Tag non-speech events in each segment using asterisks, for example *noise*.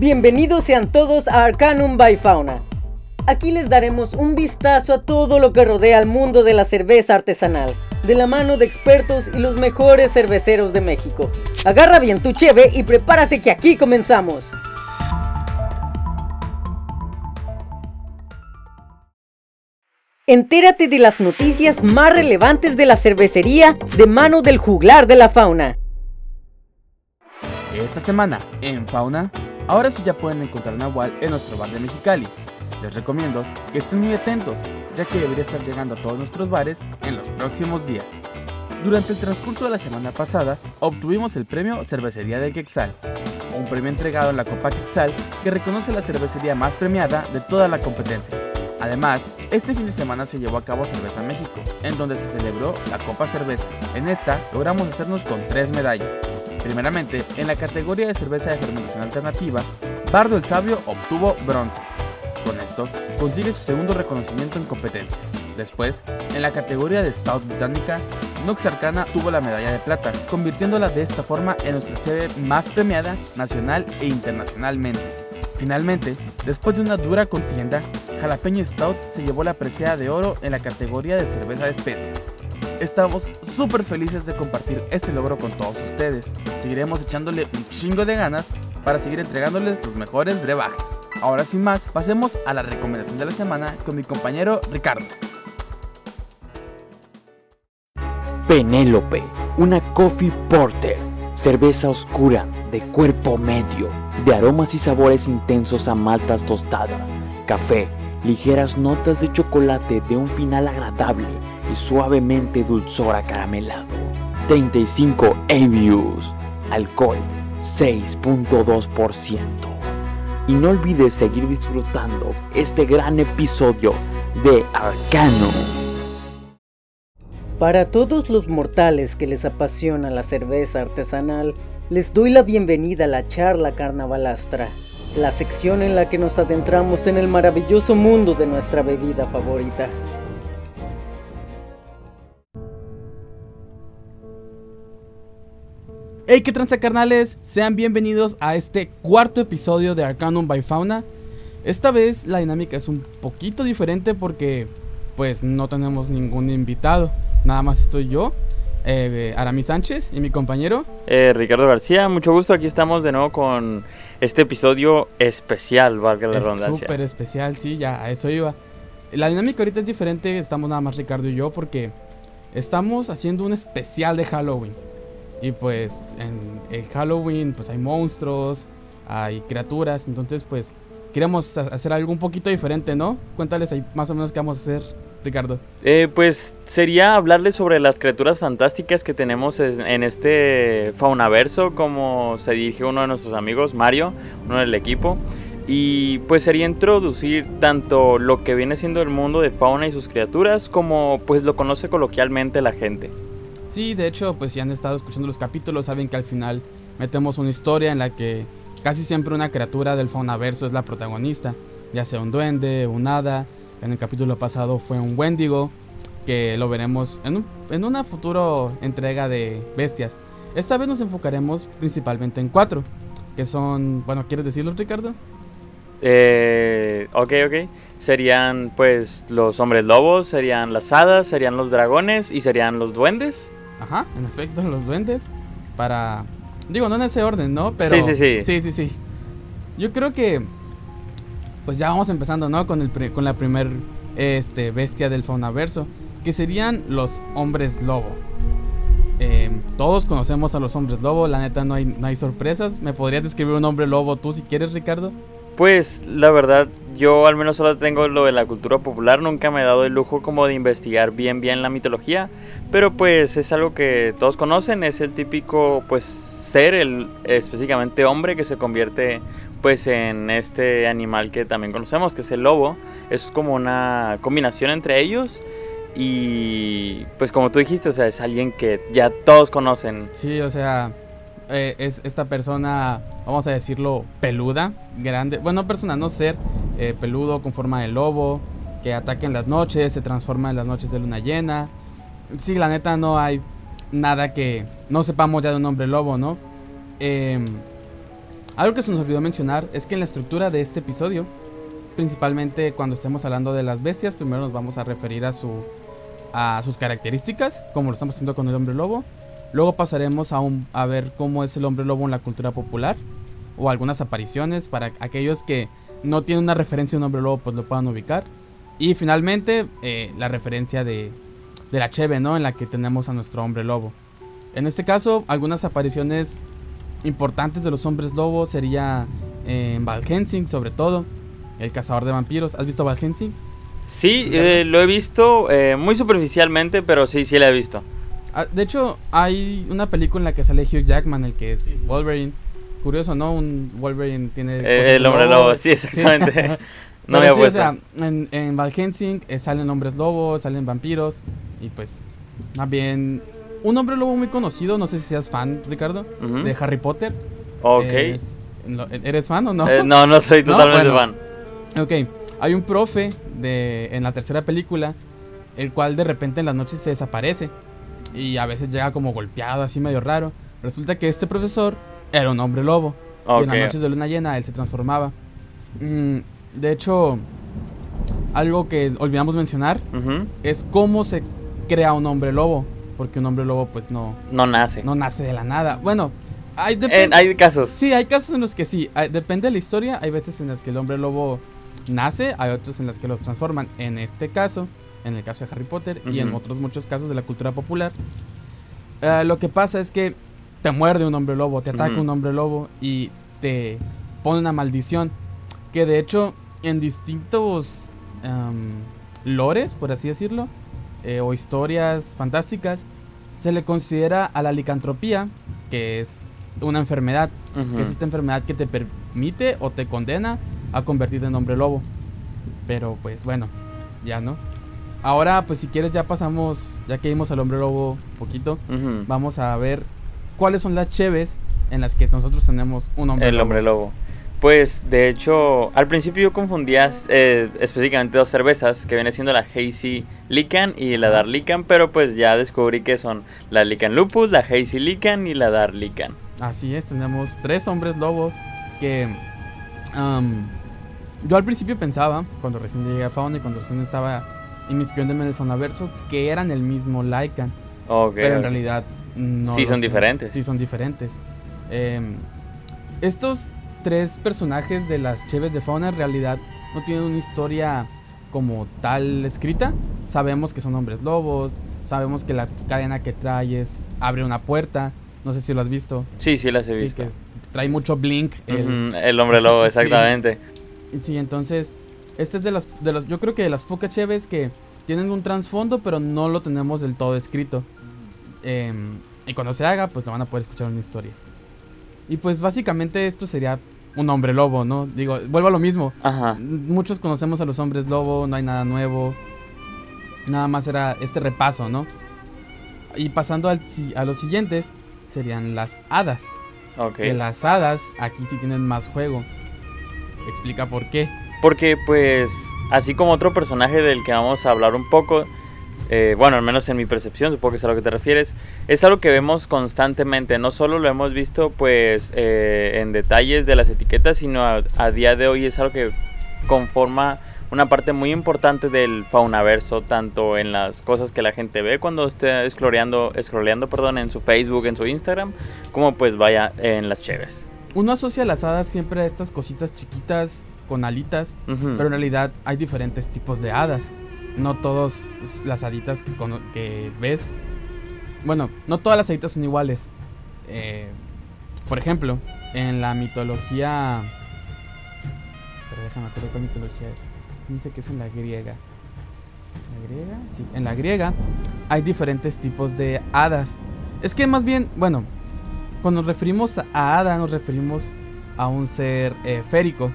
Bienvenidos sean todos a Arcanum by Fauna. Aquí les daremos un vistazo a todo lo que rodea al mundo de la cerveza artesanal, de la mano de expertos y los mejores cerveceros de México. Agarra bien tu cheve y prepárate que aquí comenzamos. Entérate de las noticias más relevantes de la cervecería de mano del juglar de la fauna. Esta semana, en Fauna, ahora sí ya pueden encontrar Nahual en nuestro bar de Mexicali. Les recomiendo que estén muy atentos, ya que debería estar llegando a todos nuestros bares en los próximos días. Durante el transcurso de la semana pasada, obtuvimos el premio Cervecería del Quexal, un premio entregado en la Copa Quexal que reconoce la cervecería más premiada de toda la competencia. Además, este fin de semana se llevó a cabo Cerveza México, en donde se celebró la Copa Cerveza. En esta logramos hacernos con tres medallas. Primeramente, en la categoría de cerveza de fermentación alternativa, Bardo el Sabio obtuvo bronce. Con esto, consigue su segundo reconocimiento en competencias. Después, en la categoría de Stout Británica, Nox Arcana tuvo la medalla de plata, convirtiéndola de esta forma en nuestra cheve más premiada nacional e internacionalmente. Finalmente, después de una dura contienda, Jalapeño Stout se llevó la presea de oro en la categoría de cerveza de especies. Estamos súper felices de compartir este logro con todos ustedes. Seguiremos echándole un chingo de ganas para seguir entregándoles los mejores brebajes. Ahora sin más, pasemos a la recomendación de la semana con mi compañero Ricardo. Penélope, una coffee porter, cerveza oscura de cuerpo medio, de aromas y sabores intensos a maltas tostadas, café, ligeras notas de chocolate de un final agradable y suavemente dulzor acaramelado. 35 ABUs, alcohol 6.2%. Y no olvides seguir disfrutando este gran episodio de Arcano. Para todos los mortales que les apasiona la cerveza artesanal, les doy la bienvenida a la charla carnavalastra, la sección en la que nos adentramos en el maravilloso mundo de nuestra bebida favorita. Hey, qué tranza carnales, sean bienvenidos a este cuarto episodio de Arcanum by Fauna. Esta vez la dinámica es un poquito diferente porque pues no tenemos ningún invitado, nada más estoy yo, eh, Aramis Sánchez y mi compañero Eh, Ricardo García, mucho gusto. Aquí estamos de nuevo con este episodio especial, valga la es redundancia. súper especial, sí, ya a eso iba. La dinámica ahorita es diferente, estamos nada más Ricardo y yo porque estamos haciendo un especial de Halloween. Y pues en el Halloween pues hay monstruos, hay criaturas, entonces pues queremos ha- hacer algo un poquito diferente, ¿no? Cuéntales ahí más o menos qué vamos a hacer, Ricardo. Eh, pues sería hablarles sobre las criaturas fantásticas que tenemos en este faunaverso, como se dirige uno de nuestros amigos, Mario, uno del equipo. Y pues sería introducir tanto lo que viene siendo el mundo de fauna y sus criaturas, como pues lo conoce coloquialmente la gente. Sí, de hecho, pues si han estado escuchando los capítulos, saben que al final metemos una historia en la que casi siempre una criatura del faunaverso es la protagonista, ya sea un duende, un hada. En el capítulo pasado fue un wendigo, que lo veremos en, un- en una futura entrega de bestias. Esta vez nos enfocaremos principalmente en cuatro, que son, bueno, ¿quieres decirlo, Ricardo? Eh, ok, ok. Serían pues los hombres lobos, serían las hadas, serían los dragones y serían los duendes. Ajá, en efecto, los duendes. Para. Digo, no en ese orden, ¿no? Pero. Sí, sí, sí. Sí, sí, sí. Yo creo que. Pues ya vamos empezando, ¿no? Con, el pri- con la primer este, bestia del faunaverso. Que serían los hombres lobo. Eh, todos conocemos a los hombres lobo. La neta, no hay, no hay sorpresas. ¿Me podrías describir un hombre lobo tú si quieres, Ricardo? Pues la verdad, yo al menos solo tengo lo de la cultura popular, nunca me he dado el lujo como de investigar bien bien la mitología, pero pues es algo que todos conocen, es el típico pues ser, el específicamente hombre que se convierte pues en este animal que también conocemos, que es el lobo, es como una combinación entre ellos y pues como tú dijiste, o sea, es alguien que ya todos conocen. Sí, o sea, eh, es esta persona, vamos a decirlo, peluda, grande. Bueno, persona, no ser eh, peludo con forma de lobo, que ataca en las noches, se transforma en las noches de luna llena. Sí, la neta no hay nada que no sepamos ya de un hombre lobo, ¿no? Em, Algo que se nos olvidó mencionar es que en la estructura de este episodio, principalmente cuando estemos hablando de las bestias, primero nos vamos a referir a, su, a sus características, como lo estamos haciendo con el hombre lobo. Luego pasaremos a, un, a ver cómo es el hombre lobo en la cultura popular o algunas apariciones para aquellos que no tienen una referencia de un hombre lobo, pues lo puedan ubicar. Y finalmente, eh, la referencia de, de la Cheve, ¿no? En la que tenemos a nuestro hombre lobo. En este caso, algunas apariciones importantes de los hombres lobo sería eh, en Val Helsing, sobre todo, el cazador de vampiros. ¿Has visto Val Helsing? Sí, eh, lo he visto muy superficialmente, pero sí, sí lo he visto. Ah, de hecho, hay una película en la que sale Hugh Jackman, el que es Wolverine. Curioso, ¿no? Un Wolverine tiene... el hombre lobo, sí, exactamente. *laughs* no había sí, o sea, en, en Val Helsing salen hombres lobos, salen vampiros. Y pues, más bien, un hombre lobo muy conocido, no sé si seas fan, Ricardo, de Harry Potter. Ok. ¿Eres fan o no? Eh, no, no soy totalmente fan. Ok, hay un profe de, en la tercera película, el cual de repente en las noches se desaparece. Y a veces llega como golpeado, así medio raro. Resulta que este profesor era un hombre lobo. Y en las noches de luna llena él se transformaba. Mm, de hecho, algo que olvidamos mencionar es cómo se crea un hombre lobo. Porque un hombre lobo, pues no. No nace. No nace de la nada. Bueno, hay, hay casos. Sí, hay casos en los que sí. depende de la historia. Hay veces en las que el hombre lobo nace, hay otros en las que los transforman. En este caso, en el caso de Harry Potter y en otros muchos casos de la cultura popular, eh, lo que pasa es que te muerde un hombre lobo, te ataca un hombre lobo y te pone una maldición. Que de hecho, en distintos lores, por así decirlo, eh, o historias fantásticas, se le considera a la licantropía, que es una enfermedad, que es esta enfermedad que te permite o te condena a convertirte en hombre lobo. Pero pues bueno, ya no. Ahora, pues si quieres ya pasamos, ya que vimos al hombre lobo poquito, vamos a ver cuáles son las cheves en las que nosotros tenemos un hombre El hombre lobo. Pues de hecho, al principio yo confundía eh, específicamente dos cervezas, que viene siendo la Hazy Lican y la Dark Lican, pero pues ya descubrí que son la Lican Lupus, la Hazy Lican y la Dark Lican. Así es, tenemos tres hombres lobos que yo al principio pensaba, cuando recién llegué a Fauna y cuando recién estaba inmiscuyéndome en el Fonaverso, que eran el mismo Lycan. pero en realidad no. Sí, son, diferentes. Sí, son diferentes. Em, estos tres personajes de las Cheves de Fauna en realidad no tienen una historia como tal escrita. Sabemos que son hombres lobos, sabemos que la cadena que trae es abre una puerta. No sé si lo has visto. Sí, sí las he visto. trae mucho blink. El, hombre lobo, *laughs* exactamente. Sí. entonces, este es de las, de los, yo creo que de las pocas Cheves que tienen un trasfondo, pero no lo tenemos del todo escrito. Em, y cuando se haga, pues lo van a poder escuchar una historia. Y pues básicamente esto sería un hombre lobo, ¿no? Digo, vuelvo a lo mismo. Ajá. Muchos conocemos a los hombres lobo, no hay nada nuevo. Nada más era este repaso, ¿no? Y pasando al, a los siguientes, serían las hadas. Ok. Que las hadas aquí sí tienen más juego. Explica por qué. Porque pues, así como otro personaje del que vamos a hablar un poco, eh, bueno, al menos en mi percepción, supongo que es a lo que te refieres, es algo que vemos constantemente. No solo lo hemos visto pues eh, en detalles de las etiquetas, sino a, día de hoy es algo que conforma una parte muy importante del faunaverso, tanto en las cosas que la gente ve cuando esté scrolleando, scrolleando perdón, en su Facebook, en su Instagram, como pues vaya en las cheves. Uno asocia las hadas siempre a estas cositas chiquitas con alitas, pero en realidad hay diferentes tipos de hadas no todas las haditas que, que ves. Bueno, no todas las haditas son iguales. Eh, por ejemplo, en la mitología. Espera, déjame cuál mitología es. Dice que es en la griega. ¿La griega? Sí, en la griega hay diferentes tipos de hadas. Es que más bien, bueno, cuando nos referimos a hada, nos referimos a un ser eh, férico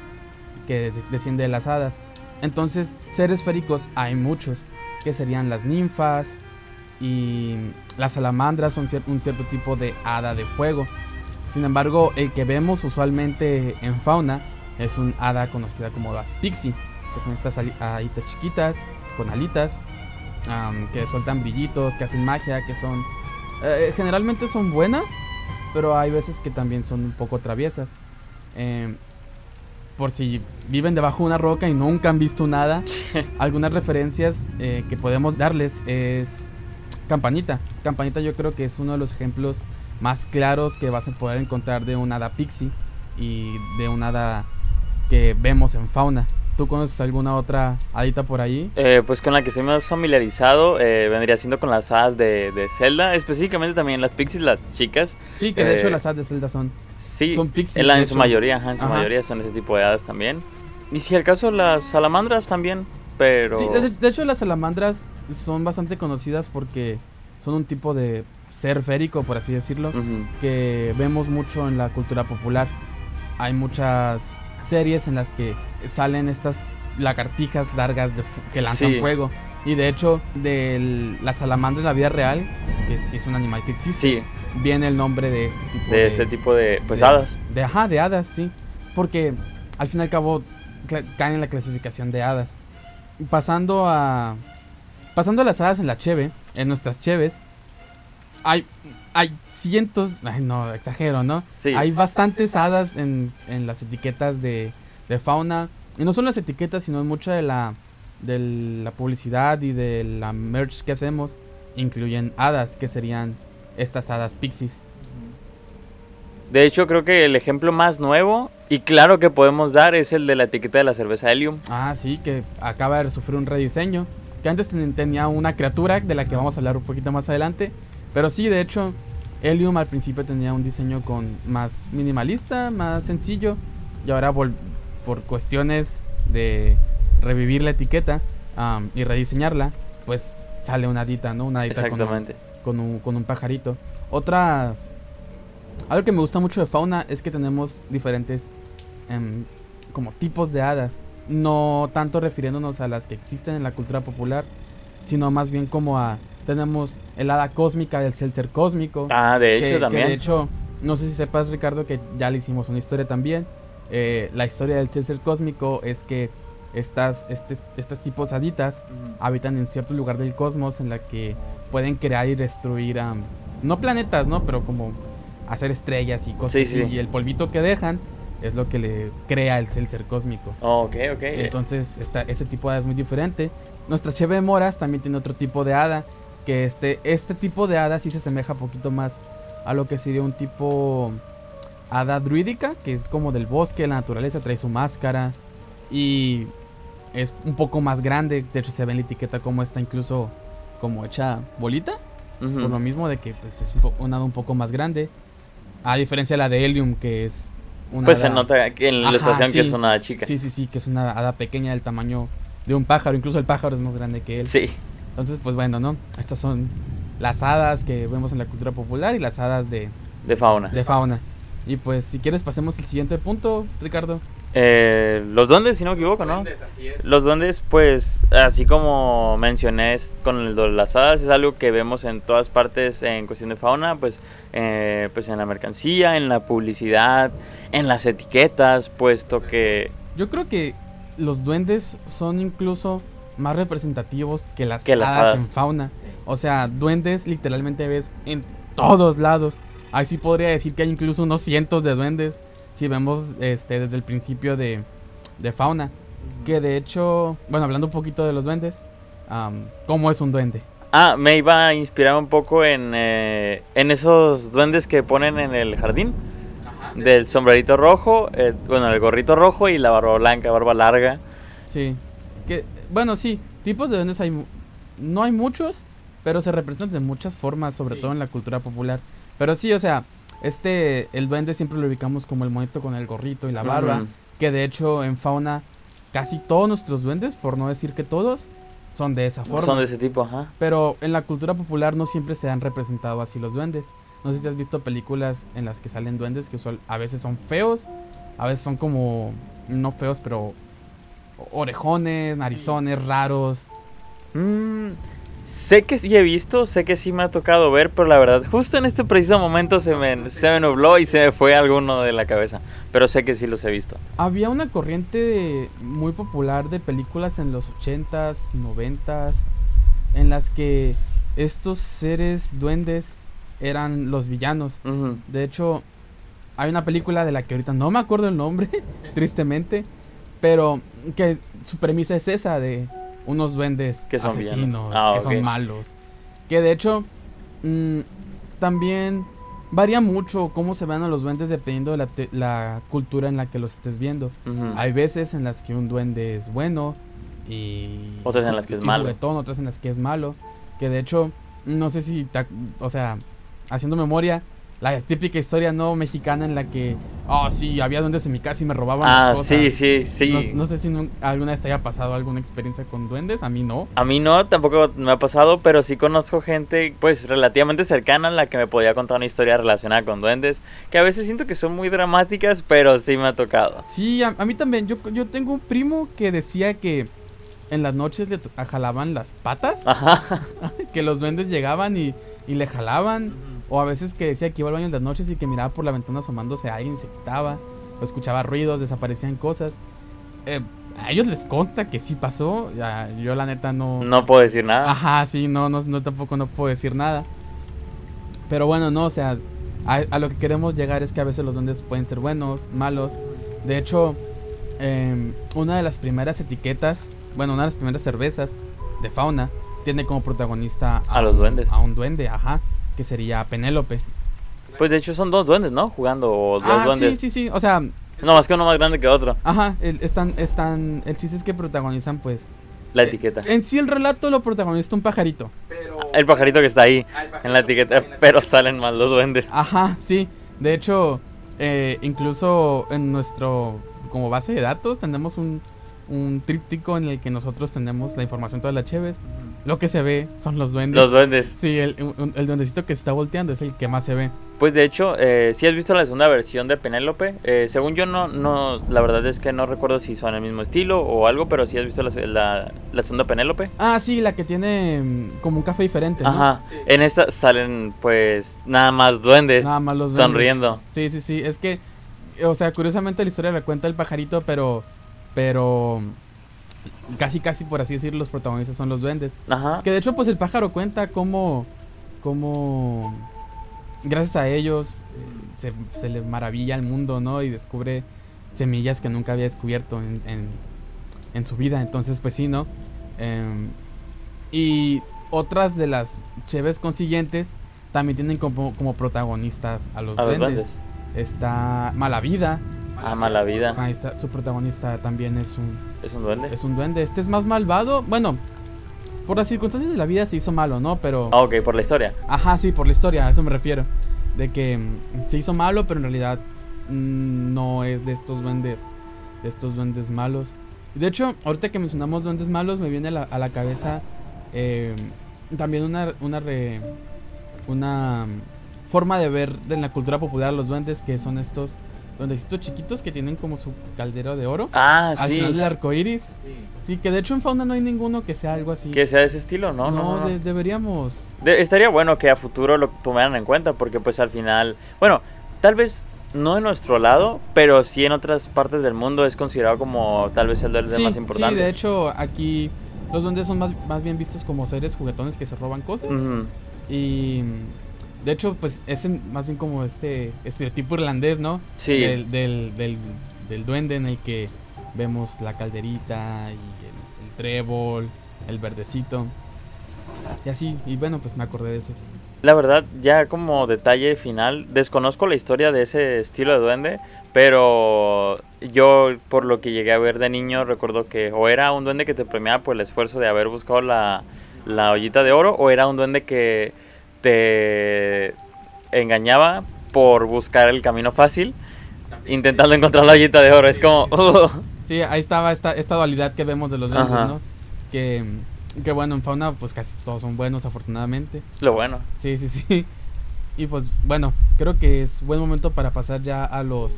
que desciende de las hadas. Entonces, seres féricos hay muchos, que serían las ninfas y las salamandras son un cierto tipo de hada de fuego. Sin embargo, el que vemos usualmente en fauna es un hada conocida como las pixie, que son estas haditas chiquitas con alitas, que sueltan brillitos, que hacen magia, que son... Eh, generalmente son buenas, pero hay veces que también son un poco traviesas. eh, por si viven debajo de una roca y nunca han visto nada, *laughs* algunas referencias eh, que podemos darles es Campanita. Campanita yo creo que es uno de los ejemplos más claros que vas a poder encontrar de un hada pixie y de un hada que vemos en fauna. ¿Tú conoces alguna otra hadita por ahí? Eh, pues con la que estoy más familiarizado eh, vendría siendo con las hadas de, de Zelda, específicamente también las pixies, las chicas. Sí, que de Eh, hecho las hadas de Zelda son. Sí, Son pixies, en, la- de en su mayoría, ajá, en su Ajá. mayoría son ese tipo de hadas también. Y si al caso las salamandras también, pero... Sí, de, hecho las salamandras son bastante conocidas porque son un tipo de ser férico, por así decirlo, que vemos mucho en la cultura popular. Hay muchas series en las que salen estas lagartijas largas de que lanzan Sí. fuego. Y de hecho, de la salamandra en la vida real, que sí es un animal que existe, Sí, viene el nombre de este tipo de este tipo de... Pues de- hadas. De, ajá, de hadas, sí. Porque al fin y al cabo caen en la clasificación de hadas. Pasando a. Pasando a las hadas en la cheve, en nuestras cheves, hay, hay cientos. Ay, no, exagero, ¿no? Sí. Hay bastantes hadas en, en las etiquetas de, de fauna. Y no son las etiquetas, sino mucha de la, de la publicidad y de la merch que hacemos. Incluyen hadas, que serían estas hadas pixies. De hecho, creo que el ejemplo más nuevo y claro que podemos dar es el de la etiqueta de la cerveza Helium. Ah, sí, que acaba de sufrir un rediseño. Que antes ten- tenía una criatura de la que vamos a hablar un poquito más adelante. Pero sí, de hecho, Helium al principio tenía un diseño con más minimalista, más sencillo. Y ahora por cuestiones de revivir la etiqueta y rediseñarla, pues sale una hadita, ¿no? Una hadita con un- con un, con un pajarito. Otras... Algo que me gusta mucho de fauna es que tenemos diferentes em, como tipos de hadas. No tanto refiriéndonos a las que existen en la cultura popular, sino más bien como a... Tenemos el hada cósmica del seltzer cósmico. Ah, de hecho que también. de hecho, no sé si sepas Ricardo que ya le hicimos una historia también. Eh, la historia del seltzer cósmico es que estas, este, estas tipos haditas habitan en cierto lugar del cosmos en la que pueden crear y destruir, no planetas, ¿no? Pero como hacer estrellas y cosas Sí, así. sí. Y el polvito que dejan es lo que le crea el seltzer cósmico. Oh, ok, ok. Entonces, esta, ese tipo de hada es muy diferente. Nuestra cheve de moras también tiene otro tipo de hada. Que este, este tipo de hada sí se asemeja un poquito más a lo que sería un tipo hada druídica, que es como del bosque, de la naturaleza, trae su máscara. Y es un poco más grande. De hecho, se ve en la etiqueta como está incluso como hecha bolita. Por lo mismo de que pues, es un, po- un hada un poco más grande. A diferencia de la de Helium, que es una Pues se hada- nota que en la Ajá, ilustración que es una chica. Sí, sí, sí, que es una hada pequeña del tamaño de un pájaro. Incluso el pájaro es más grande que él. Sí. Entonces, pues bueno, ¿no? Estas son las hadas que vemos en la cultura popular y las hadas de, De fauna. de fauna. Y pues, si quieres, pasemos al siguiente punto, Ricardo. Eh, los duendes, si no me equivoco, ¿no? Los duendes, pues, así como mencioné es- con el de las hadas, es algo que vemos en todas partes en cuestión de fauna, pues, eh, pues en la mercancía, en la publicidad, en las etiquetas, puesto que, Yo creo que los duendes son incluso más representativos que las, Que las hadas, hadas. en fauna. O sea, duendes literalmente ves en todos lados. Ahí sí podría decir que hay incluso unos cientos de duendes. Si vemos este, desde el principio de, de fauna. Que de hecho, bueno, hablando un poquito de los duendes, am, ¿cómo es un duende? Ah, me iba a inspirar un poco en, eh, en esos duendes que ponen en el jardín. Del sombrerito rojo, eh, bueno, el gorrito rojo y la barba blanca, barba larga. Sí. Que, bueno, sí, tipos de duendes hay. mu- No hay muchos, pero se representan de muchas formas, sobre Sí. todo en la cultura popular. Pero sí, o sea, este, el duende siempre lo ubicamos como el monito con el gorrito y la barba. Que de hecho en fauna, casi todos nuestros duendes, por no decir que todos, son de esa forma. Son de ese tipo, ajá. Pero en la cultura popular no siempre se han representado así los duendes. No sé si has visto películas en las que salen duendes que a veces son feos, a veces son como, no feos, pero orejones, narizones, raros. Mm, sé que sí he visto, sé que sí me ha tocado ver, pero la verdad, justo en este preciso momento se me, se me nubló y se me fue alguno de la cabeza. Pero sé que sí los he visto. Había una corriente de- muy popular de películas en los 80s, 90s, en las que estos seres duendes eran los villanos. De hecho, hay una película de la que ahorita no me acuerdo el nombre, *laughs* tristemente, pero que su premisa es esa de unos duendes Que son asesinos. Ah, que son malos. Que de hecho mm, también varía mucho cómo se ven a los duendes dependiendo de la, te- la cultura en la que los estés viendo. Hay veces en las que un duende es bueno y... Otras en las que es malo. juguetón, otras en las que es malo. Que de hecho, no sé si... o sea, haciendo memoria, la típica historia no mexicana en la que... Oh, sí, había duendes en mi casa y me robaban Ah, las cosas. sí, sí, sí. No, no sé si alguna vez te haya pasado alguna experiencia con duendes. A mí no. A mí no, tampoco me ha pasado, pero sí conozco gente pues relativamente cercana a la que me podía contar una historia relacionada con duendes, que a veces siento que son muy dramáticas, pero sí me ha tocado. Sí, a, a mí también. Yo, yo tengo un primo que decía que en las noches le jalaban las patas. Ajá. *laughs* que los duendes llegaban y, y le jalaban. O a veces que decía que iba al baño en las noches y que miraba por la ventana asomándose a alguien, se quitaba. O escuchaba ruidos, desaparecían cosas. Eh, a ellos les consta que sí pasó. ya, yo la neta no... No puedo decir nada. Ajá, sí, no, no, no, tampoco no puedo decir nada. Pero bueno, no, o sea, a, a lo que queremos llegar es que a veces los duendes pueden ser buenos, malos. De hecho, em, una de las primeras etiquetas, bueno, una de las primeras cervezas de fauna tiene como protagonista A los duendes. A un duende, ajá, que sería Penélope. Pues de hecho son dos duendes, ¿no? Jugando o dos Ah, sí, duendes. sí, sí, o sea, No, más que uno más grande que otro. ajá, el, están, están, el chiste es que protagonizan, pues, La eh, etiqueta. en sí el relato lo protagoniza un pajarito. El pajarito que está ahí en la etiqueta, pero salen más los duendes. Ajá, sí. De hecho, eh, incluso en nuestro, como base de datos, tenemos un, un tríptico en el que nosotros tenemos la información todas las cheves. Lo que se ve son los duendes. Los duendes. Sí, el, el duendecito que se está volteando es el que más se ve. Pues de hecho, eh, si has visto la segunda versión de Penélope, eh, según yo no, no, la verdad es que no recuerdo si son el mismo estilo o algo, pero si has visto la, la, la segunda Penélope. Ah, sí, la que tiene mm, como un café diferente. ¿no? Ajá, en esta salen pues nada más duendes Nada más los duendes. sonriendo. Sí, sí, sí. Es que, o sea, curiosamente la historia la cuenta el pajarito, pero, pero casi, casi por así decirlo, los protagonistas son los duendes. Ajá. Que de hecho, pues el pájaro cuenta cómo, cómo gracias a ellos eh, se, se le maravilla al mundo, ¿no? Y descubre semillas que nunca había descubierto en, en, en su vida. Entonces, pues sí, ¿no? Em, y otras de las cheves consiguientes también tienen como, como protagonistas a los A los duendes. duendes. Está Mala Vida. Ama la vida. Ahí está, su protagonista también es un, Es un duende. es un duende. Este es más malvado. Bueno, por las circunstancias de la vida se hizo malo, ¿no? Pero. Ah, ok, por la historia. Ajá, sí, por la historia, a eso me refiero. De que mm, se hizo malo, pero en realidad mm, no es de estos duendes. De estos duendes malos. De hecho, ahorita que mencionamos duendes malos, me viene a la, a la cabeza eh, también una, una, re- una forma de ver en la cultura popular los duendes, que son estos duendecitos chiquitos que tienen como su caldero de oro. Ah, al sí. final del arco iris. Sí, que de hecho en fauna no hay ninguno que sea algo así. Que sea de ese estilo, ¿no? No, no, no. de- deberíamos. De- estaría bueno que a futuro lo tomaran en cuenta porque pues al final, bueno, tal vez no en nuestro lado, pero sí en otras partes del mundo es considerado como tal vez el duende Sí, más sí, importante. de hecho aquí los duendes son más, más bien vistos como seres juguetones que se roban cosas. Y de hecho pues es en- más bien como este estereotipo irlandés, ¿no? Sí. Del, del, del, del duende en el que vemos la calderita y el, el trébol, el verdecito. Y así, y bueno, pues me acordé de esos. La verdad, ya como detalle final, desconozco la historia de ese estilo de duende, pero yo por lo que llegué a ver de niño recuerdo que o era un duende que te premiaba por el esfuerzo de haber buscado la, la ollita de oro, o era un duende que te engañaba por buscar el camino fácil, intentando encontrar la ollita de oro. Es como... *laughs* Sí, ahí estaba esta, esta dualidad que vemos de los. Que, que bueno, en fauna pues casi todos son buenos afortunadamente. lo bueno. Sí, sí, sí. *laughs* Y pues bueno, creo que es buen momento para pasar ya a los,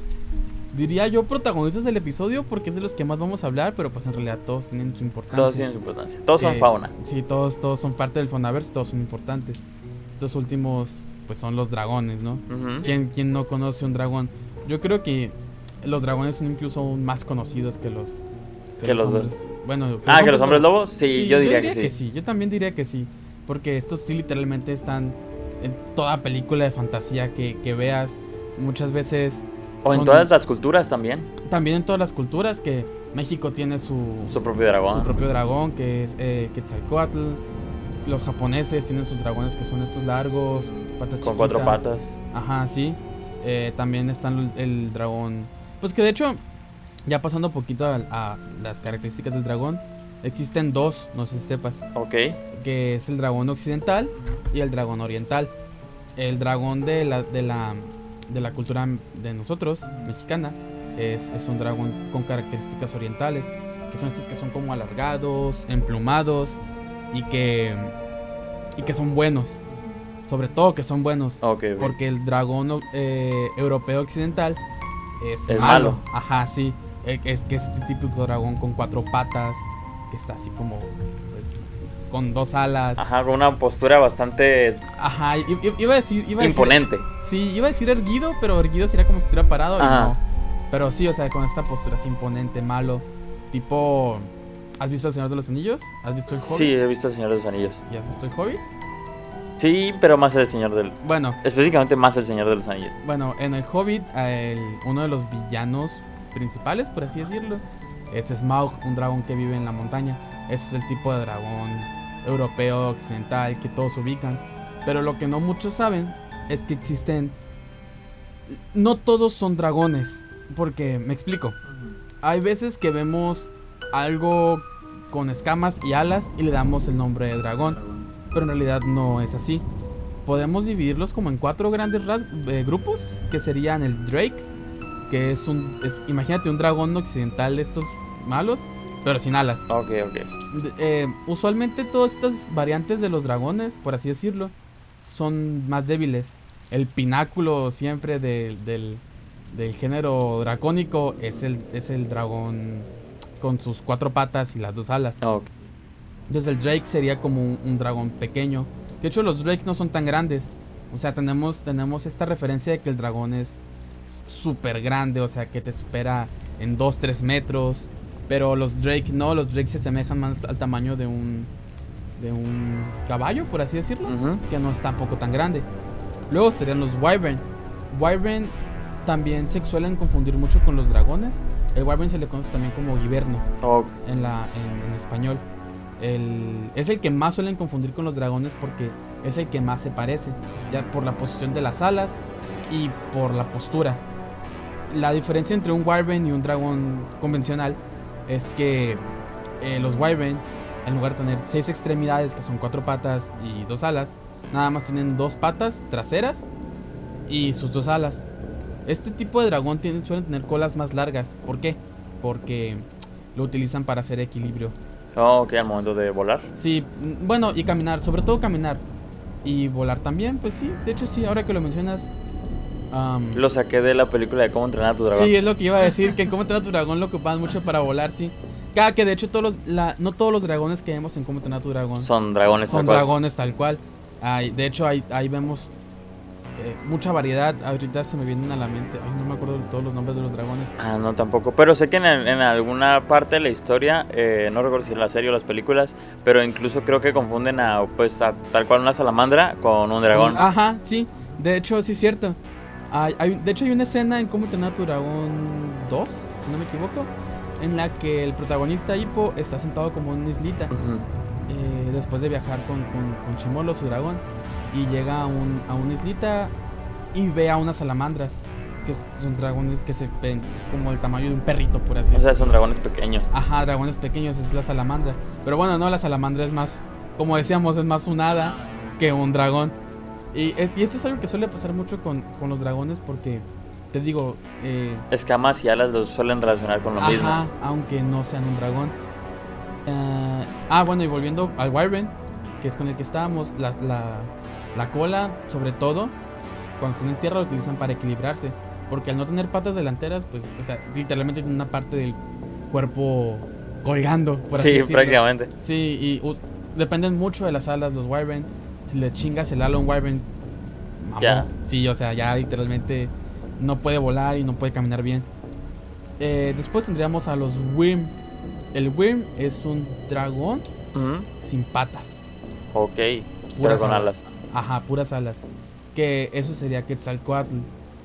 diría yo, protagonistas del episodio, porque es de los que más vamos a hablar, pero pues en realidad todos tienen su importancia. Todos tienen su importancia. Todos son Eh, fauna. Sí, todos, todos son parte del Fonaverse, todos son importantes. Estos últimos, pues son los dragones, ¿no? Ujú. ¿Quién, quién no conoce un dragón? Yo creo que los dragones son incluso más conocidos que los... Que los hombres. Bueno, Ah, ¿que los hombres lobos? Sí, yo diría que sí. Yo también diría que sí. Porque estos sí literalmente están en toda película de fantasía que, que veas. muchas veces O en todas las culturas también. también en todas las culturas que México tiene su, Su propio dragón. su propio dragón que es eh, Quetzalcóatl. Los japoneses tienen sus dragones que son estos largos, patas con cuatro patas. Ajá, sí. Eh, también están el, dragón. Pues que de hecho, ya pasando un poquito a, a las características del dragón, existen dos, no sé si sepas, Ok. que es el dragón occidental y el dragón oriental. El dragón de la, de la, de la cultura de nosotros, mexicana, es, es un dragón con características orientales, que son estos que son como alargados, emplumados y que, y que son buenos. Sobre todo que son buenos. Ok. Porque el dragón eh, europeo occidental es, Es malo. malo. Ajá, sí. Eh, Es que es este típico dragón con cuatro patas, que está así como pues, con dos alas. Ajá, con una postura bastante Ajá, iba a decir, iba a decir- imponente. sí, iba a decir erguido, pero erguido sería como si estuviera parado y no. Pero sí, o sea, con esta postura así imponente, malo, tipo ¿Has visto El Señor de los Anillos? ¿Has visto El Hobbit? Sí, he visto El Señor de los Anillos. ¿Y has visto El Hobbit? Sí, pero más el Señor del... Bueno, Específicamente más el Señor de los Anillos. Bueno, en el Hobbit, el- uno de los villanos principales, por así decirlo, es Smaug, un dragón que vive en la montaña. Ese es el tipo de dragón europeo, occidental, que todos ubican. Pero lo que no muchos saben es que existen... No todos son dragones, porque me explico. Hay veces que vemos algo con escamas y alas y le damos el nombre de dragón, pero en realidad no es así podemos dividirlos como en cuatro grandes eh, grupos, que serían el Drake, que es un, es- imagínate un dragón occidental de estos malos, pero sin alas. Ok, ok. Eh, usualmente todas estas variantes de los dragones, por así decirlo, son más débiles. El pináculo siempre del, del, del género dracónico es el, es el dragón con sus cuatro patas y las dos alas. Ok. Entonces el Drake sería como un, un dragón pequeño. De hecho los Drakes no son tan grandes. O sea, tenemos, tenemos esta referencia de que el dragón es súper grande. O sea, que te supera en 2-3 metros. Pero los Drake no, los Drake se asemejan más al tamaño de un, de un caballo, por así decirlo. Que no es tampoco tan grande. Luego estarían los Wyvern. Wyvern también se suelen confundir mucho con los dragones. El Wyvern se le conoce también como Giverno Ok. en, la, en, en español. El, es el que más suelen confundir con los dragones porque es el que más se parece, ya por la posición de las alas y por la postura. La diferencia entre un wyvern y un dragón convencional es que eh, los wyvern, en lugar de tener seis extremidades, que son cuatro patas y dos alas, nada más tienen dos patas traseras y sus dos alas. Este tipo de dragón suelen tener colas más largas. ¿Por qué? Porque lo utilizan para hacer equilibrio. Oh, ok, al momento de volar. Sí, bueno, y caminar, sobre todo caminar. Y volar también, pues sí, de hecho sí, ahora que lo mencionas. Lo saqué de la película de cómo entrenar a tu dragón. sí, es lo que iba a decir, que en cómo entrenar a tu dragón lo ocupaban mucho para volar, sí. Cada que de hecho todos los, la- no todos los dragones que vemos en cómo entrenar a tu dragón Son dragones. son tal cual. dragones tal cual. Hay- de hecho, ahí, ahí vemos eh, mucha variedad. Ahorita se me vienen a la mente, ay, no me acuerdo de todos los nombres de los dragones. Ah, no, tampoco. Pero sé que en, en alguna parte de la historia, eh, no recuerdo si en la serie o las películas, pero incluso creo que confunden a, pues, a tal cual una salamandra con un dragón. Ajá, sí. De hecho, sí es cierto. Hay, hay- de hecho, hay una escena en Cómo entrenar tu dragón 2, si no me equivoco, en la que el protagonista Hippo está sentado como en una islita Ujú. eh, después de viajar con, con, con Chimolo, su dragón, y llega a, un, a una islita y ve a unas salamandras, que son dragones que se ven como el tamaño de un perrito, por así O sea, decirlo. son dragones pequeños. Ajá, dragones pequeños, es la salamandra. Pero bueno, no, la salamandra es más, como decíamos, es más un hada que un dragón. Y, es- y esto es algo que suele pasar mucho con, con los dragones porque, te digo, eh, Escamas y alas los suelen relacionar con lo ajá, mismo. aunque no sean un dragón. Ah, ah, bueno, y volviendo al Wyvern, que es con el que estábamos, la, la, la cola, sobre todo, cuando están en tierra, lo utilizan para equilibrarse. Porque al no tener patas delanteras, pues, o sea, literalmente tiene una parte del cuerpo colgando, por así Sí, decirlo. prácticamente. Sí, y dependen mucho de las alas los Wyvern. Si le chingas el ala a un Wyvern. Ya. Sí, o sea, ya literalmente no puede volar y no puede caminar bien. Eh, después tendríamos a los Wyrm. El Wyrm es un dragón sin patas. Ok. Pero Puras con alas. alas. Ajá, puras alas. Que eso sería Quetzalcoatl.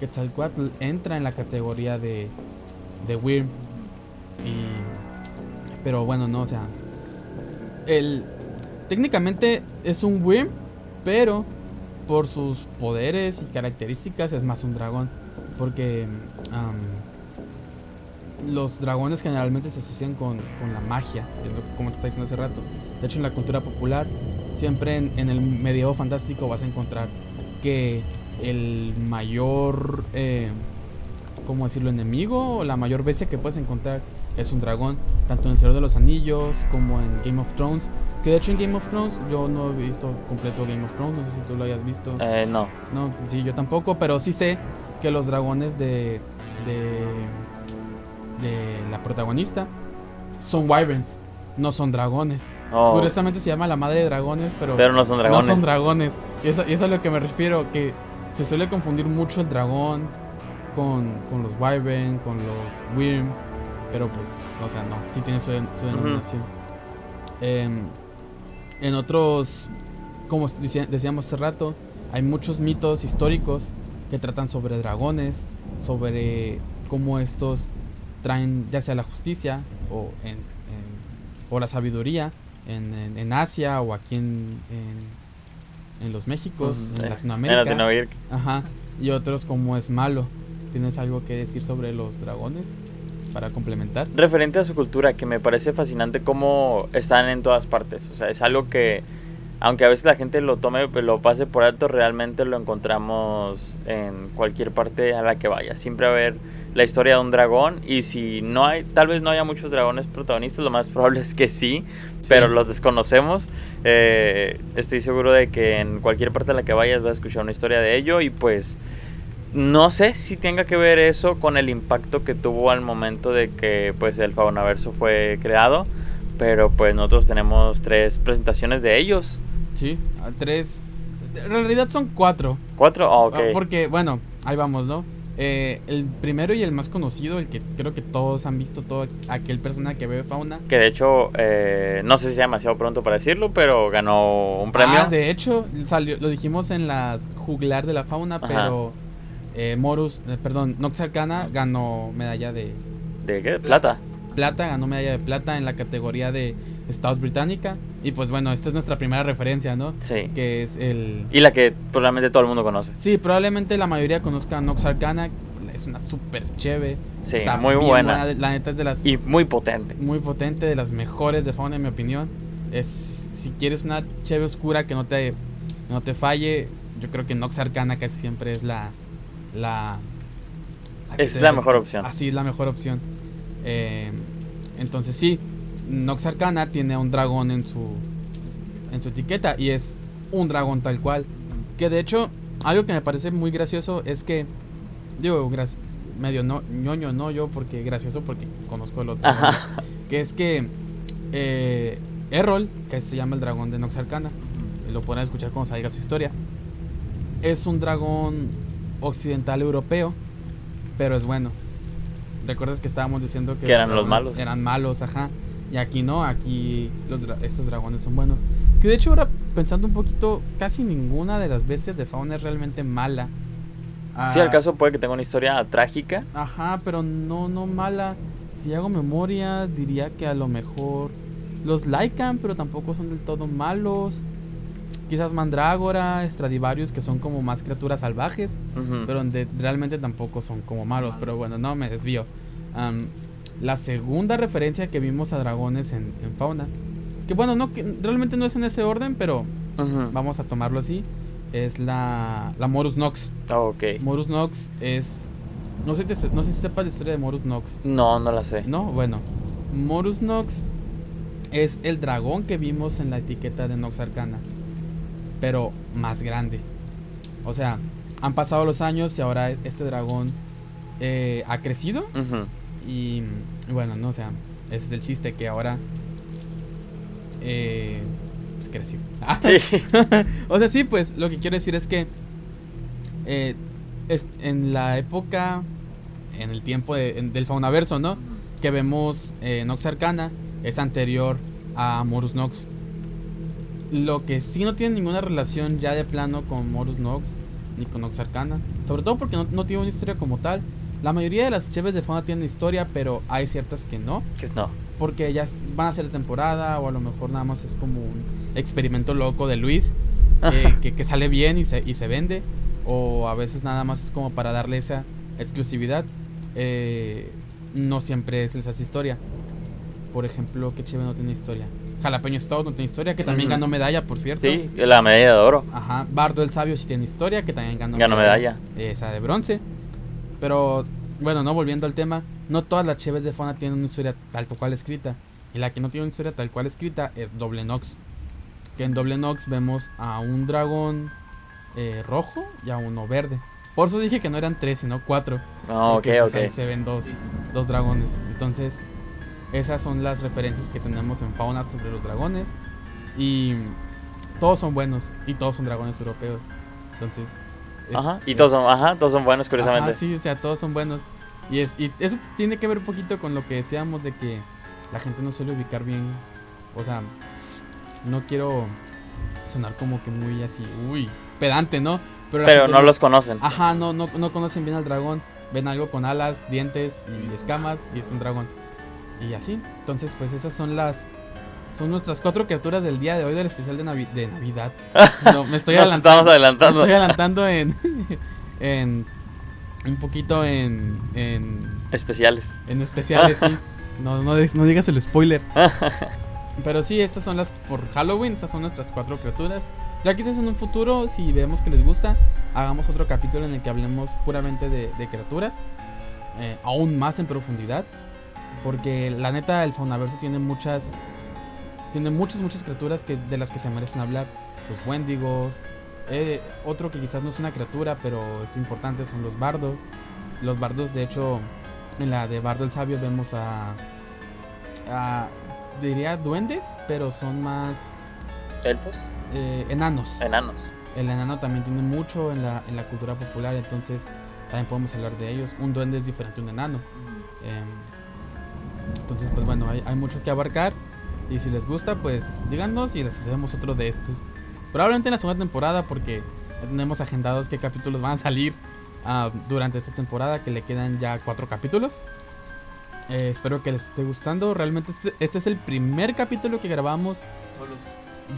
Quetzalcoatl entra en la categoría de, de Wyrm. Y, pero bueno, no, o sea, el, técnicamente es un Wyrm, pero por sus poderes y características es más un dragón. Porque los dragones generalmente se asocian con, la magia, como te estaba diciendo hace rato. De hecho, en la cultura popular, siempre en, el medievo fantástico vas a encontrar que el mayor, eh, ¿cómo decirlo?, enemigo o la mayor bestia que puedes encontrar es un dragón, tanto en El Señor de los Anillos como en Game of Thrones. Que de hecho en Game of Thrones yo no he visto completo Game of Thrones, no sé si tú lo hayas visto. Eh, no. No, sí, yo tampoco, pero sí sé que los dragones de, de, de la protagonista son wyverns, no son dragones. Oh. Curiosamente se llama la madre de dragones, pero, pero no son dragones. No son dragones. Y eso, es a lo que me refiero, que se suele confundir mucho el dragón con, con los wyvern, con los wyrm, pero pues, o sea, no, sí tiene su, denominación. Em, en otros, como decíamos hace rato, hay muchos mitos históricos que tratan sobre dragones, sobre cómo estos traen ya sea la justicia o, en, o la sabiduría en, en, Asia o aquí en, en, los Méxicos, en, Latinoamérica. Ajá. Y otros como es malo. ¿Tienes algo que decir sobre los dragones? Para complementar. Referente a su cultura, que me parece fascinante cómo están en todas partes. O sea, es algo que aunque a veces la gente lo tome, lo pase por alto, realmente lo encontramos en cualquier parte a la que vaya. Siempre va a haber la historia de un dragón y si no hay, tal vez no haya muchos dragones protagonistas, lo más probable es que sí, pero los desconocemos. Eh, estoy seguro de que en cualquier parte a la que vayas vas a escuchar una historia de ello y pues no sé si tenga que ver eso con el impacto que tuvo al momento de que pues el faunaverso fue creado, pero pues nosotros tenemos tres presentaciones de ellos Sí, tres. En realidad son cuatro. ¿Cuatro? Ah, ok. Porque, bueno, ahí vamos, ¿no? Eh, el primero y el más conocido, el que creo que todos han visto, todo aquel persona que ve fauna. Que de hecho, eh, no sé si sea demasiado pronto para decirlo, pero ganó un premio. Ah, de hecho, salió, lo dijimos en las juglar de la fauna, pero eh, Morus, perdón, Nox Arcana ganó medalla de... ¿De qué? ¿Plata? Plata, ganó medalla de plata en la categoría de Estados Británica. Y pues bueno, esta es nuestra primera referencia, ¿no? Sí. Que es el... Y la que probablemente todo el mundo conoce. Sí, probablemente la mayoría conozca Nox Arcana. Es una súper chévere. Sí, muy buena. La neta es de las... Y muy potente. Muy potente, de las mejores de fauna en mi opinión. Es, si quieres una cheve oscura que no te, no te falle, yo creo que Nox Arcana casi siempre es la... la, es la mejor opción. Así es la mejor opción. Eh, entonces sí, Nox Arcana tiene un dragón en su en su etiqueta y es un dragón tal cual. Que de hecho, algo que me parece muy gracioso es que digo, medio no, ñoño no yo porque gracioso porque conozco el otro. Que es que eh, Errol, que se llama el dragón de Nox Arcana, lo pueden escuchar cuando salga su historia. Es un dragón occidental europeo, pero es bueno. ¿Recuerdas que estábamos diciendo que, que eran los malos? Eran malos, ajá. Y aquí no, aquí estos dragones son buenos. Que de hecho ahora pensando un poquito, casi ninguna de las bestias de fauna es realmente mala. Si al ah, caso puede que tenga una historia trágica. Ajá, pero no, no mala. Si hago memoria, diría que a lo mejor los Lycan, pero tampoco son del todo malos. Quizás Mandrágora, Stradivarius, que son como más criaturas salvajes, pero realmente tampoco son como malos. Pero bueno, no me desvío la segunda referencia que vimos a dragones en, fauna. Que bueno, no, que realmente no es en ese orden, pero vamos a tomarlo así. Es la, la Morus Nox. Ah, ok. Morus Nox es... No sé, no sé si sepas la historia de Morus Nox. No, no la sé. No, bueno. Morus Nox es el dragón que vimos en la etiqueta de Nox Arcana. Pero más grande. O sea, han pasado los años y ahora este dragón eh, ha crecido. Y, bueno, no, o sea, ese es el chiste que ahora eh, pues creció. *laughs* o sea, sí, pues lo que quiero decir es que eh, es, en la época, en el tiempo del faunaverso, ¿no? Que vemos eh, Nox Arcana es anterior a Morus Nox. Lo que sí no tiene ninguna relación ya de plano con Morus Nox Equinox Arcana. Sobre todo porque no, no tiene una historia como tal. La mayoría de las cheves de fauna tienen historia, pero hay ciertas que no. Que no. Porque ellas van a ser de temporada o a lo mejor nada más es como un experimento loco de Luis eh, que, que sale bien y se, y se vende. O a veces nada más es como para darle esa exclusividad. Eh, no siempre es esa historia. Por ejemplo, ¿qué cheve no tiene historia? Jalapeño Stout no tiene historia, que también ganó medalla, por cierto. Sí, la medalla de oro. Ajá, Bardo el Sabio sí tiene historia, que también ganó, Ganó medalla. Esa de bronce. Pero, bueno, no volviendo al tema, no todas las cheves de fauna tienen una historia tal cual escrita. Y la que no tiene una historia tal cual escrita es Doble Nox. Que en Doble Nox vemos a un dragón eh, rojo y a uno verde. Por eso dije que no eran tres, sino cuatro. No, ok, porque, pues, ok. ahí se ven dos, dos dragones. Entonces, esas son las referencias que tenemos en fauna sobre los dragones. Y todos son buenos. Y todos son dragones europeos. Entonces. Ajá. Y todos son, ajá, todos son buenos, curiosamente. Ajá, sí, o sea, todos son buenos. Y, es, y eso tiene que ver un poquito con lo que decíamos de que la gente no suele ubicar bien. O sea, no quiero sonar como que muy así, uy, pedante, ¿no? Pero gente no los conocen. Ajá, no, no, no conocen bien al dragón. Ven algo con alas, dientes y escamas y es un dragón. Y así. Entonces, pues esas son las... Son nuestras cuatro criaturas del día de hoy del especial de, Navi- de Navidad. *laughs* No, me estoy adelantando. estamos Me adelantando. estoy adelantando en... *laughs* en un poquito en... En, Especiales. en especiales, sí. *laughs* No, no, no digas el spoiler. Pero sí, estas son las por Halloween, estas son nuestras cuatro criaturas. Ya quizás en un futuro, si vemos que les gusta, hagamos otro capítulo en el que hablemos puramente de, de criaturas. eh, aún más en profundidad. Porque la neta, el Faunaverso tiene muchas. Tiene muchas, muchas criaturas que, de las que se merecen hablar. Los Wendigos. eh, otro que quizás no es una criatura, pero es importante, son los bardos. Los bardos, de hecho, en la de Bardo el Sabio vemos a. a diría duendes, pero son más Elfos. eh, enanos. Enanos. El enano también tiene mucho en la, en la cultura popular, entonces también podemos hablar de ellos. Un duende es diferente a un enano. Em, entonces, pues bueno, hay, hay mucho que abarcar. Y si les gusta, pues díganos y les hacemos otro de estos. Probablemente en la segunda temporada, porque ya tenemos agendados qué capítulos van a salir ah, durante esta temporada, que le quedan ya cuatro capítulos. Eh, espero que les esté gustando. Realmente este, este es el primer capítulo que grabamos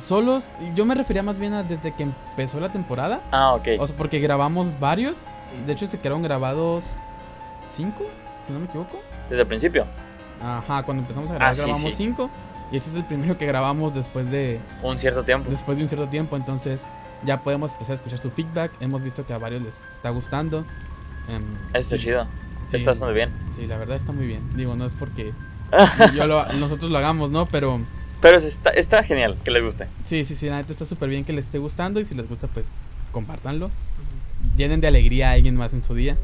solos. Yo me refería más bien a desde que empezó la temporada. Ah, ok. O sea, porque grabamos varios. De hecho, se quedaron grabados cinco, si no me equivoco. Desde el principio. Ajá, cuando empezamos a grabar Ah, sí, grabamos sí. cinco. Y ese es el primero que grabamos después de, Un cierto tiempo. después de un cierto tiempo. Entonces ya podemos empezar a escuchar su feedback. Hemos visto que a varios les está gustando. Em, Eso está sí, chido. sí, Está bastante bien. Sí, la verdad está muy bien. Digo, no es porque *laughs* yo lo- nosotros lo hagamos, ¿no? Pero Pero está, está genial que les guste. sí, sí, sí, la neta está súper bien que les esté gustando. Y si les gusta, pues compártanlo. Llenen de alegría a alguien más en su día.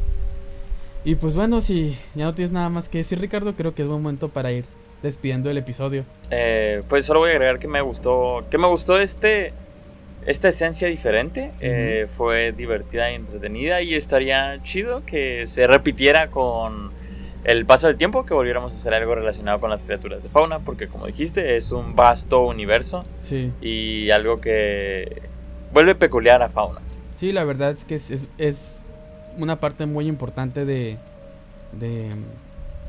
Y pues bueno, si ya no tienes nada más que decir, Ricardo, creo que es buen momento para ir despidiendo el episodio. Eh, pues solo voy a agregar que me gustó. Que me gustó este. Esta esencia diferente. Eh, fue divertida y entretenida. Y estaría chido que se repitiera con el paso del tiempo. Que volviéramos a hacer algo relacionado con las criaturas de fauna. Porque como dijiste, es un vasto universo. Sí, Y algo que vuelve peculiar a fauna. sí, la verdad es que es, es- es una parte muy importante de, de,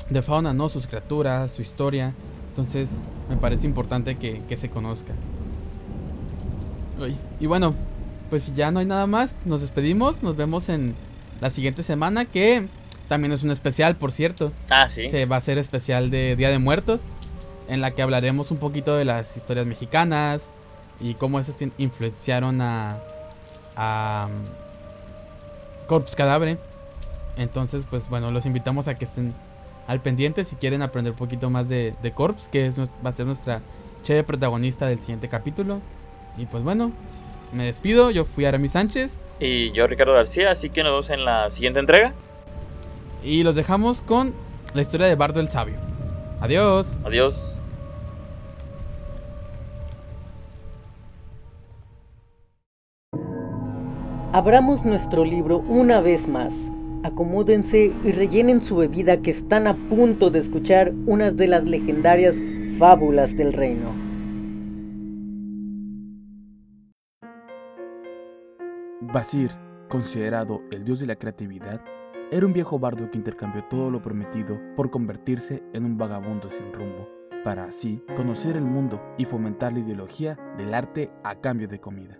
de fauna, ¿no? Sus criaturas, su historia. Entonces, me parece importante que, que se conozca. Uy, Y bueno, pues si ya no hay nada más, nos despedimos. Nos vemos en la siguiente semana, que también es un especial, por cierto. Ah, sí. Se va a hacer especial de Día de Muertos, en la que hablaremos un poquito de las historias mexicanas y cómo esas influenciaron a, a um, Corpse Cadáver. Entonces, pues bueno, los invitamos a que estén al pendiente si quieren aprender un poquito más de, de Corpse, que es, va a ser nuestra chévere protagonista del siguiente capítulo. Y pues bueno, me despido. Yo fui Aramis Sánchez Y yo, Ricardo García. Así que nos vemos en la siguiente entrega. y los dejamos con la historia de Bardo el Sabio. Adiós. Adiós. Abramos nuestro libro una vez más. Acomódense y rellenen su bebida que están a punto de escuchar unas de las legendarias fábulas del reino. Basir, considerado el dios de la creatividad, era un viejo bardo que intercambió todo lo prometido por convertirse en un vagabundo sin rumbo, para así conocer el mundo y fomentar la ideología del arte a cambio de comida.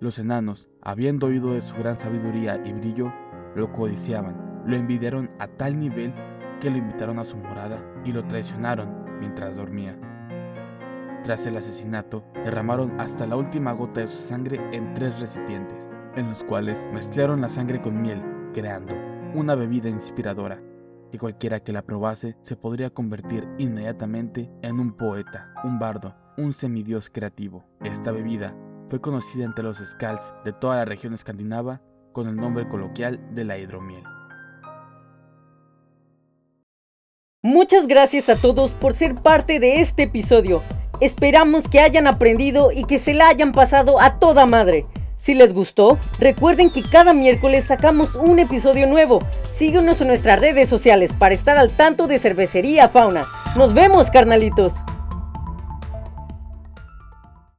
Los enanos, habiendo oído de su gran sabiduría y brillo, lo codiciaban, lo envidiaron a tal nivel que lo invitaron a su morada y lo traicionaron mientras dormía. Tras el asesinato, derramaron hasta la última gota de su sangre en tres recipientes, en los cuales mezclaron la sangre con miel, creando una bebida inspiradora, que cualquiera que la probase se podría convertir inmediatamente en un poeta, un bardo, un semidios creativo. Esta bebida fue conocida entre los Skalds de toda la región escandinava con el nombre coloquial de la hidromiel. Muchas gracias a todos por ser parte de este episodio. Esperamos que hayan aprendido y que se la hayan pasado a toda madre. Si les gustó, recuerden que cada miércoles sacamos un episodio nuevo. Síguenos en nuestras redes sociales para estar al tanto de Cervecería Fauna. Nos vemos, carnalitos.